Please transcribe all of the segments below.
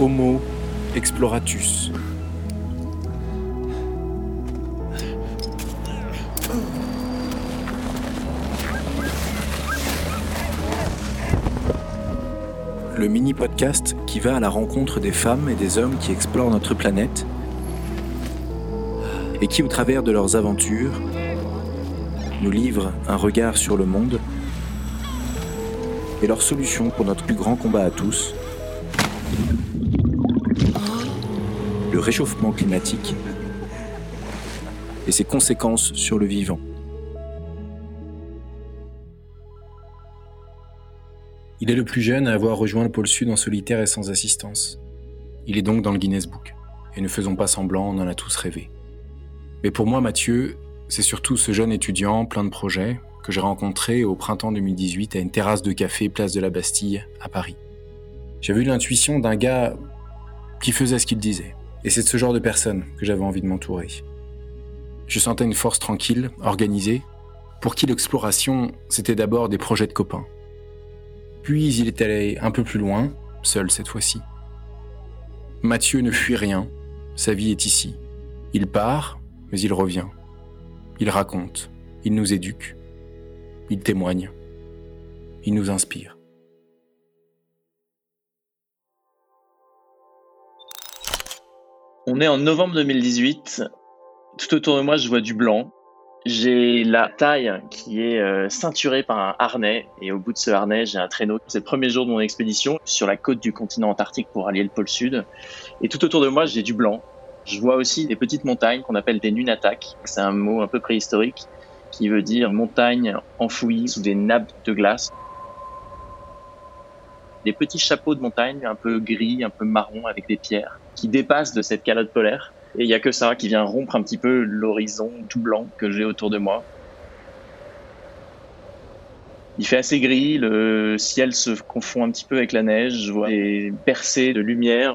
Homo exploratus. Le mini-podcast qui va à la rencontre des femmes et des hommes qui explorent notre planète et qui, au travers de leurs aventures, nous livrent un regard sur le monde et leurs solutions pour notre plus grand combat à tous, le réchauffement climatique et ses conséquences sur le vivant. Il est le plus jeune à avoir rejoint le pôle sud en solitaire et sans assistance. Il est donc dans le Guinness Book. Et ne faisons pas semblant, on en a tous rêvé. Mais pour moi, Mathieu, c'est surtout ce jeune étudiant plein de projets que j'ai rencontré au printemps 2018 à une terrasse de café place de la Bastille à Paris. J'avais eu l'intuition d'un gars qui faisait ce qu'il disait. Et c'est de ce genre de personne que j'avais envie de m'entourer. Je sentais une force tranquille, organisée, pour qui l'exploration, c'était d'abord des projets de copains. Puis il est allé un peu plus loin, seul cette fois-ci. Mathieu ne fuit rien, sa vie est ici. Il part, mais il revient. Il raconte, il nous éduque, il témoigne, il nous inspire. On est en novembre 2018. Tout autour de moi, je vois du blanc. J'ai la taille qui est euh, ceinturée par un harnais et au bout de ce harnais, j'ai un traîneau. C'est le premier jour de mon expédition sur la côte du continent antarctique pour allier le pôle sud. Et tout autour de moi, j'ai du blanc. Je vois aussi des petites montagnes qu'on appelle des nunataks. C'est un mot un peu préhistorique qui veut dire montagne enfouie sous des nappes de glace. Des petits chapeaux de montagne un peu gris, un peu marron avec des pierres qui dépassent de cette calotte polaire. Et il n'y a que ça qui vient rompre un petit peu l'horizon tout blanc que j'ai autour de moi. Il fait assez gris, le ciel se confond un petit peu avec la neige, je vois des percées de lumière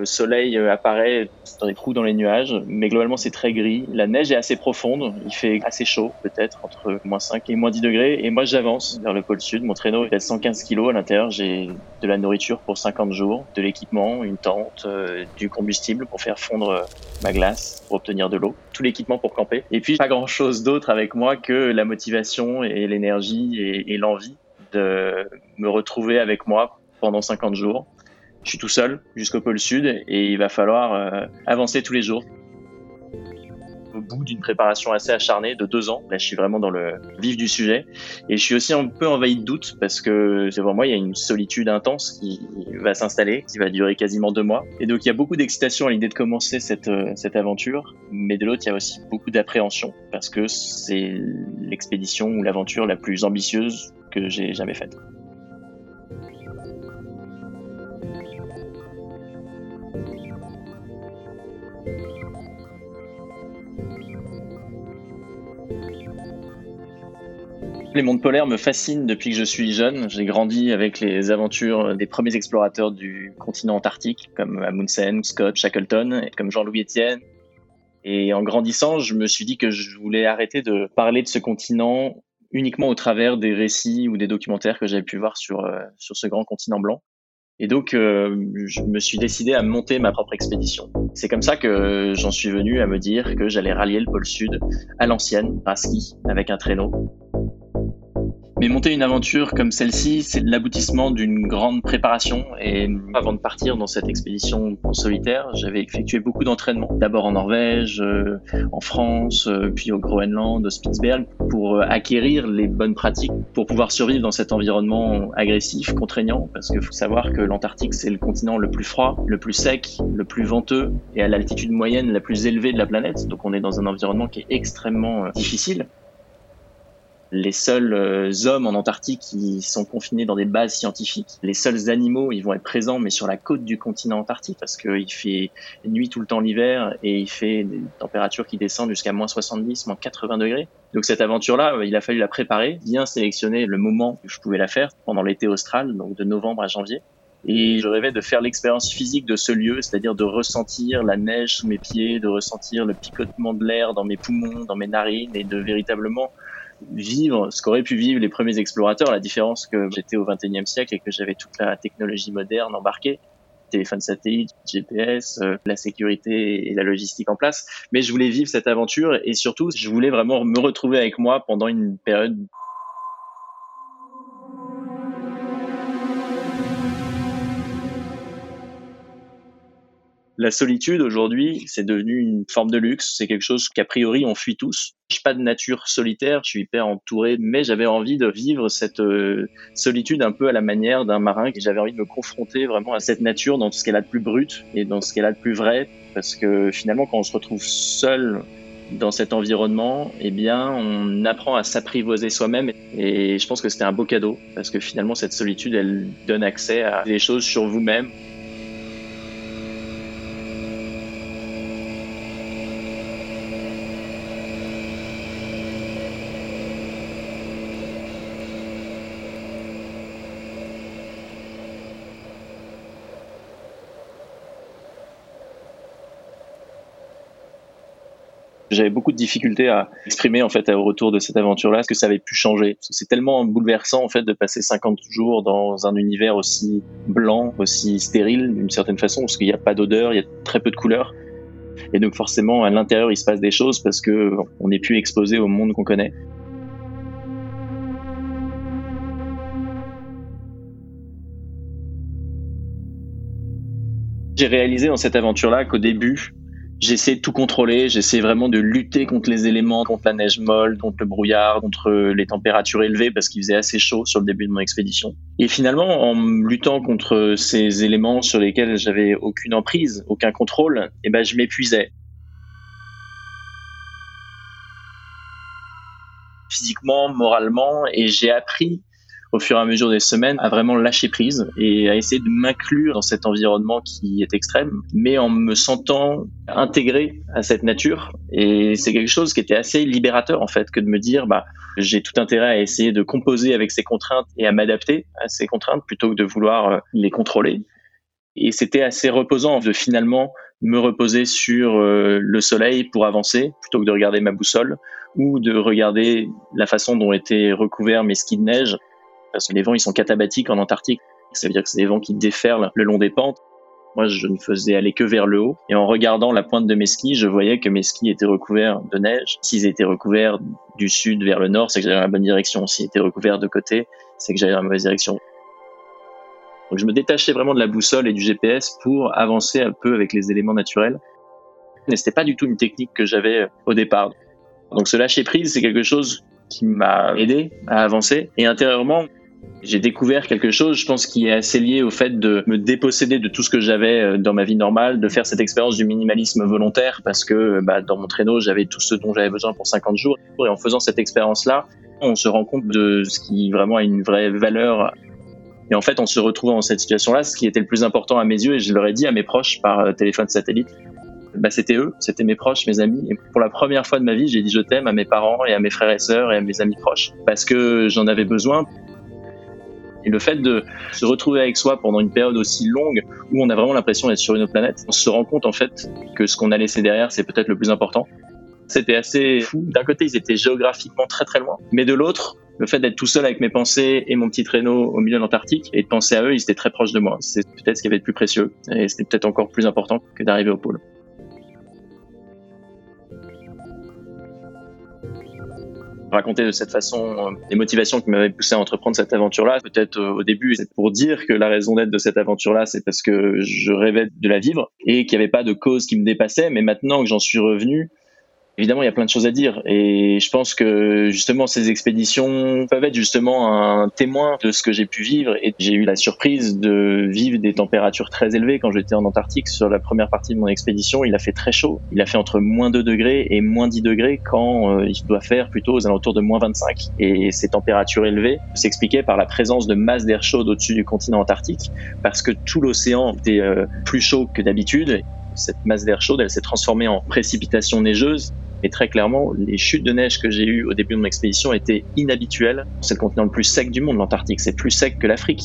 le soleil euh, apparaît dans des trous dans les nuages, mais globalement c'est très gris. La neige est assez profonde, il fait assez chaud, peut-être entre moins 5 et moins 10 degrés. Et moi j'avance vers le pôle sud. Mon traîneau est à 115 kg à l'intérieur. J'ai de la nourriture pour 50 jours, de l'équipement, une tente, euh, du combustible pour faire fondre euh, ma glace, pour obtenir de l'eau, tout l'équipement pour camper. Et puis pas grand chose d'autre avec moi que la motivation et l'énergie et l'envie de me retrouver avec moi pendant 50 jours je suis tout seul jusqu'au pôle sud et il va falloir euh, avancer tous les jours. Au bout d'une préparation assez acharnée de deux ans, là je suis vraiment dans le vif du sujet et je suis aussi un peu envahi de doutes parce que devant moi il y a une solitude intense qui va s'installer, qui va durer quasiment deux mois. Et donc il y a beaucoup d'excitation à l'idée de commencer cette, euh, cette aventure, mais de l'autre il y a aussi beaucoup d'appréhension parce que c'est l'expédition ou l'aventure la plus ambitieuse que j'ai jamais faite. Les mondes polaires me fascinent depuis que je suis jeune. J'ai grandi avec les aventures des premiers explorateurs du continent antarctique, comme Amundsen, Scott, Shackleton, comme Jean-Louis Etienne. Et en grandissant, je me suis dit que je voulais arrêter de parler de ce continent uniquement au travers des récits ou des documentaires que j'avais pu voir sur, euh, sur ce grand continent blanc. Et donc, euh, je me suis décidé à monter ma propre expédition. C'est comme ça que j'en suis venu à me dire que j'allais rallier le pôle sud à l'ancienne, à ski, avec un traîneau. Mais monter une aventure comme celle-ci, c'est l'aboutissement d'une grande préparation. Et avant de partir dans cette expédition en solitaire, j'avais effectué beaucoup d'entraînements. D'abord en Norvège, euh, en France, euh, puis au Groenland, au Spitsberg, pour euh, acquérir les bonnes pratiques pour pouvoir survivre dans cet environnement agressif, contraignant. Parce qu'il faut savoir que l'Antarctique, c'est le continent le plus froid, le plus sec, le plus venteux et à l'altitude moyenne la plus élevée de la planète. Donc on est dans un environnement qui est extrêmement difficile les seuls euh, hommes en Antarctique qui sont confinés dans des bases scientifiques. Les seuls animaux, ils vont être présents, mais sur la côte du continent antarctique, parce qu'il fait nuit tout le temps l'hiver et il fait des températures qui descendent jusqu'à moins 70, moins 80 degrés. Donc cette aventure-là, il a fallu la préparer, bien sélectionner le moment où je pouvais la faire pendant l'été austral, donc de novembre à janvier. Et je rêvais de faire l'expérience physique de ce lieu, c'est-à-dire de ressentir la neige sous mes pieds, de ressentir le picotement de l'air dans mes poumons, dans mes narines, et de véritablement vivre ce qu'auraient pu vivre les premiers explorateurs. La différence que j'étais au 21e siècle et que j'avais toute la technologie moderne embarquée téléphone satellite, GPS, euh, la sécurité et la logistique en place. Mais je voulais vivre cette aventure et surtout, je voulais vraiment me retrouver avec moi pendant une période La solitude aujourd'hui, c'est devenu une forme de luxe. C'est quelque chose qu'a priori on fuit tous. Je suis pas de nature solitaire, je suis hyper entouré, mais j'avais envie de vivre cette euh, solitude un peu à la manière d'un marin. J'avais envie de me confronter vraiment à cette nature dans ce qu'elle a de plus brut et dans ce qu'elle a de plus vrai, parce que finalement, quand on se retrouve seul dans cet environnement, eh bien, on apprend à s'apprivoiser soi-même. Et je pense que c'était un beau cadeau, parce que finalement, cette solitude, elle donne accès à des choses sur vous-même. J'avais beaucoup de difficultés à exprimer en fait au retour de cette aventure-là ce que ça avait pu changer. C'est tellement bouleversant en fait de passer 50 jours dans un univers aussi blanc, aussi stérile d'une certaine façon, parce qu'il n'y a pas d'odeur, il y a très peu de couleurs. Et donc forcément à l'intérieur il se passe des choses parce que on n'est plus exposé au monde qu'on connaît. J'ai réalisé dans cette aventure-là qu'au début, J'essaie de tout contrôler, j'essaie vraiment de lutter contre les éléments, contre la neige molle, contre le brouillard, contre les températures élevées parce qu'il faisait assez chaud sur le début de mon expédition. Et finalement, en luttant contre ces éléments sur lesquels j'avais aucune emprise, aucun contrôle, eh ben, je m'épuisais. Physiquement, moralement, et j'ai appris au fur et à mesure des semaines à vraiment lâcher prise et à essayer de m'inclure dans cet environnement qui est extrême, mais en me sentant intégré à cette nature. Et c'est quelque chose qui était assez libérateur en fait que de me dire bah j'ai tout intérêt à essayer de composer avec ces contraintes et à m'adapter à ces contraintes plutôt que de vouloir euh, les contrôler. Et c'était assez reposant de finalement me reposer sur euh, le soleil pour avancer plutôt que de regarder ma boussole ou de regarder la façon dont étaient recouverts mes skis de neige parce que les vents ils sont catabatiques en Antarctique. Ça veut dire que c'est des vents qui déferlent le long des pentes. Moi, je ne faisais aller que vers le haut. Et en regardant la pointe de mes skis, je voyais que mes skis étaient recouverts de neige. S'ils étaient recouverts du sud vers le nord, c'est que j'allais dans la bonne direction. S'ils étaient recouverts de côté, c'est que j'allais dans la mauvaise direction. Donc, je me détachais vraiment de la boussole et du GPS pour avancer un peu avec les éléments naturels. Mais c'était pas du tout une technique que j'avais au départ. Donc, ce lâcher prise, c'est quelque chose qui m'a aidé à avancer. Et intérieurement, j'ai découvert quelque chose, je pense, qui est assez lié au fait de me déposséder de tout ce que j'avais euh, dans ma vie normale, de faire cette expérience du minimalisme volontaire, parce que bah, dans mon traîneau, j'avais tout ce dont j'avais besoin pour 50 jours. Et en faisant cette expérience-là, on se rend compte de ce qui vraiment a une vraie valeur. Et en fait, on se retrouve dans cette situation-là, ce qui était le plus important à mes yeux, et je leur ai dit à mes proches par euh, téléphone satellite, bah, c'était eux, c'était mes proches, mes amis. Et pour la première fois de ma vie, j'ai dit je t'aime à mes parents et à mes frères et sœurs et à mes amis proches, parce que j'en avais besoin et le fait de se retrouver avec soi pendant une période aussi longue où on a vraiment l'impression d'être sur une autre planète, on se rend compte en fait que ce qu'on a laissé derrière, c'est peut-être le plus important. C'était assez fou. D'un côté, ils étaient géographiquement très très loin, mais de l'autre, le fait d'être tout seul avec mes pensées et mon petit traîneau au milieu de l'Antarctique et de penser à eux, ils étaient très proches de moi. C'est peut-être ce qui avait de plus précieux et c'était peut-être encore plus important que d'arriver au pôle. Raconter de cette façon euh, les motivations qui m'avaient poussé à entreprendre cette aventure-là. Peut-être euh, au début, c'est pour dire que la raison d'être de cette aventure-là, c'est parce que je rêvais de la vivre et qu'il n'y avait pas de cause qui me dépassait. Mais maintenant que j'en suis revenu, Évidemment, il y a plein de choses à dire et je pense que justement ces expéditions peuvent être justement un témoin de ce que j'ai pu vivre et j'ai eu la surprise de vivre des températures très élevées quand j'étais en Antarctique sur la première partie de mon expédition. Il a fait très chaud. Il a fait entre moins 2 degrés et moins 10 degrés quand euh, il doit faire plutôt aux alentours de moins 25. Et ces températures élevées s'expliquaient par la présence de masses d'air chaud au-dessus du continent antarctique parce que tout l'océan était euh, plus chaud que d'habitude cette masse d'air chaude, elle s'est transformée en précipitation neigeuse et très clairement, les chutes de neige que j'ai eues au début de mon expédition étaient inhabituelles. C'est le continent le plus sec du monde, l'Antarctique. C'est plus sec que l'Afrique.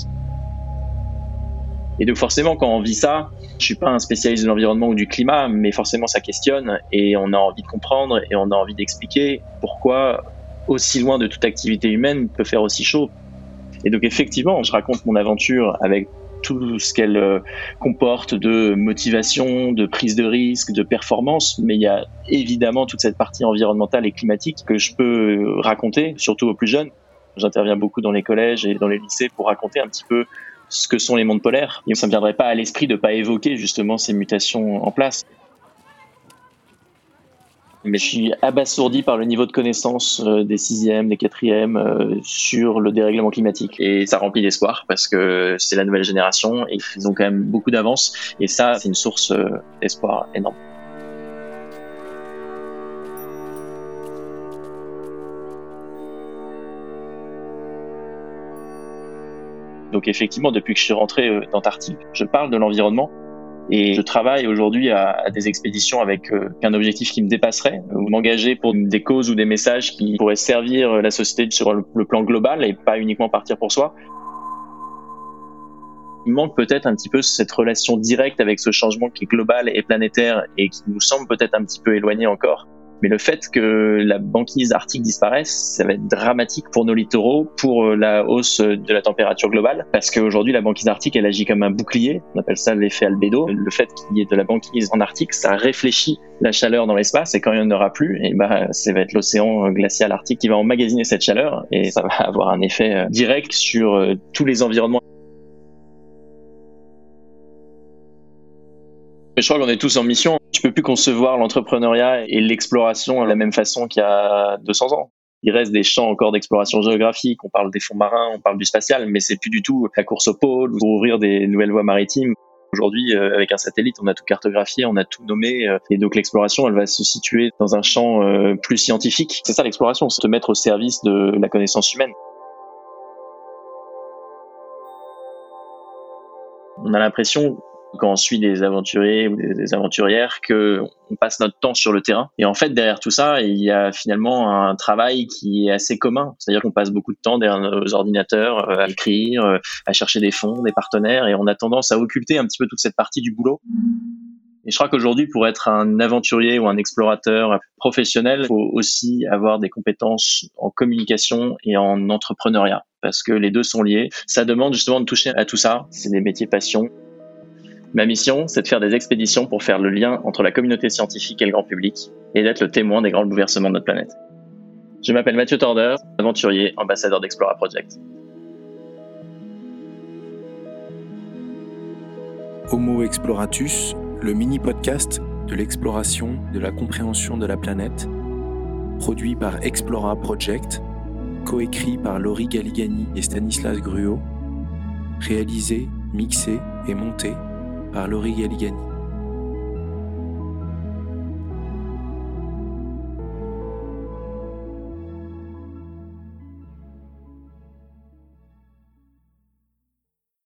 Et donc forcément, quand on vit ça, je suis pas un spécialiste de l'environnement ou du climat, mais forcément ça questionne et on a envie de comprendre et on a envie d'expliquer pourquoi aussi loin de toute activité humaine peut faire aussi chaud. Et donc effectivement, je raconte mon aventure avec tout ce qu'elle euh, comporte de motivation, de prise de risque, de performance, mais il y a évidemment toute cette partie environnementale et climatique que je peux raconter, surtout aux plus jeunes. J'interviens beaucoup dans les collèges et dans les lycées pour raconter un petit peu ce que sont les mondes polaires. Et ça ne viendrait pas à l'esprit de ne pas évoquer justement ces mutations en place mais je suis abasourdi par le niveau de connaissance euh, des sixièmes, des quatrièmes euh, sur le dérèglement climatique. Et ça remplit d'espoir parce que c'est la nouvelle génération et ils ont quand même beaucoup d'avance. Et ça, c'est une source euh, d'espoir énorme. Donc effectivement, depuis que je suis rentré d'Antarctique, je parle de l'environnement, et je travaille aujourd'hui à, des expéditions avec euh, un objectif qui me dépasserait, ou m'engager pour des causes ou des messages qui pourraient servir la société sur le, plan global et pas uniquement partir pour soi. Il manque peut-être un petit peu cette relation directe avec ce changement qui est global et planétaire et qui nous semble peut-être un petit peu éloigné encore. Mais le fait que la banquise arctique disparaisse, ça va être dramatique pour nos littoraux, pour euh, la hausse de la température globale, parce qu'aujourd'hui la banquise arctique, elle agit comme un bouclier. On appelle ça l'effet albédo. Le fait qu'il y ait de la banquise en Arctique, ça réfléchit la chaleur dans l'espace, et quand il n'y en aura plus, et bah, ça va être l'océan glacial arctique qui va emmagasiner cette chaleur, et ça va avoir un effet euh, direct sur euh, tous les environnements je crois qu'on est tous en mission. Tu peux plus concevoir l'entrepreneuriat et l'exploration de la même façon qu'il y a 200 ans. Il reste des champs encore d'exploration géographique. On parle des fonds marins, on parle du spatial, mais c'est plus du tout la course au pôle ou ouvrir des nouvelles voies maritimes. Aujourd'hui, euh, avec un satellite, on a tout cartographié, on a tout nommé, euh, et donc l'exploration, elle va se situer dans un champ euh, plus scientifique. C'est ça l'exploration, c'est te mettre au service de la connaissance humaine. On a l'impression quand on suit des aventuriers ou des, aventurières que on passe notre temps sur le terrain. Et en fait, derrière tout ça, il y a finalement un travail qui est assez commun. C'est-à-dire qu'on passe beaucoup de temps derrière nos ordinateurs euh, à écrire, euh, à chercher des fonds, des partenaires, et on a tendance à occulter un petit peu toute cette partie du boulot. Et je crois qu'aujourd'hui, pour être un aventurier ou un explorateur professionnel, il faut aussi avoir des compétences en communication et en entrepreneuriat, parce que les deux sont liés. Ça demande justement de toucher à tout ça. C'est des métiers passion. Ma mission, c'est de faire des expéditions pour faire le lien entre la communauté scientifique et le grand public et d'être le témoin des grands bouleversements de notre planète. Je m'appelle Mathieu Torder, aventurier, ambassadeur d'Explora Project. Homo Exploratus, le mini-podcast de l'exploration, de la compréhension de la planète, produit par Explora Project, coécrit par Laurie Galigani et Stanislas Gruot, réalisé, mixé et monté par Laurie Galigani.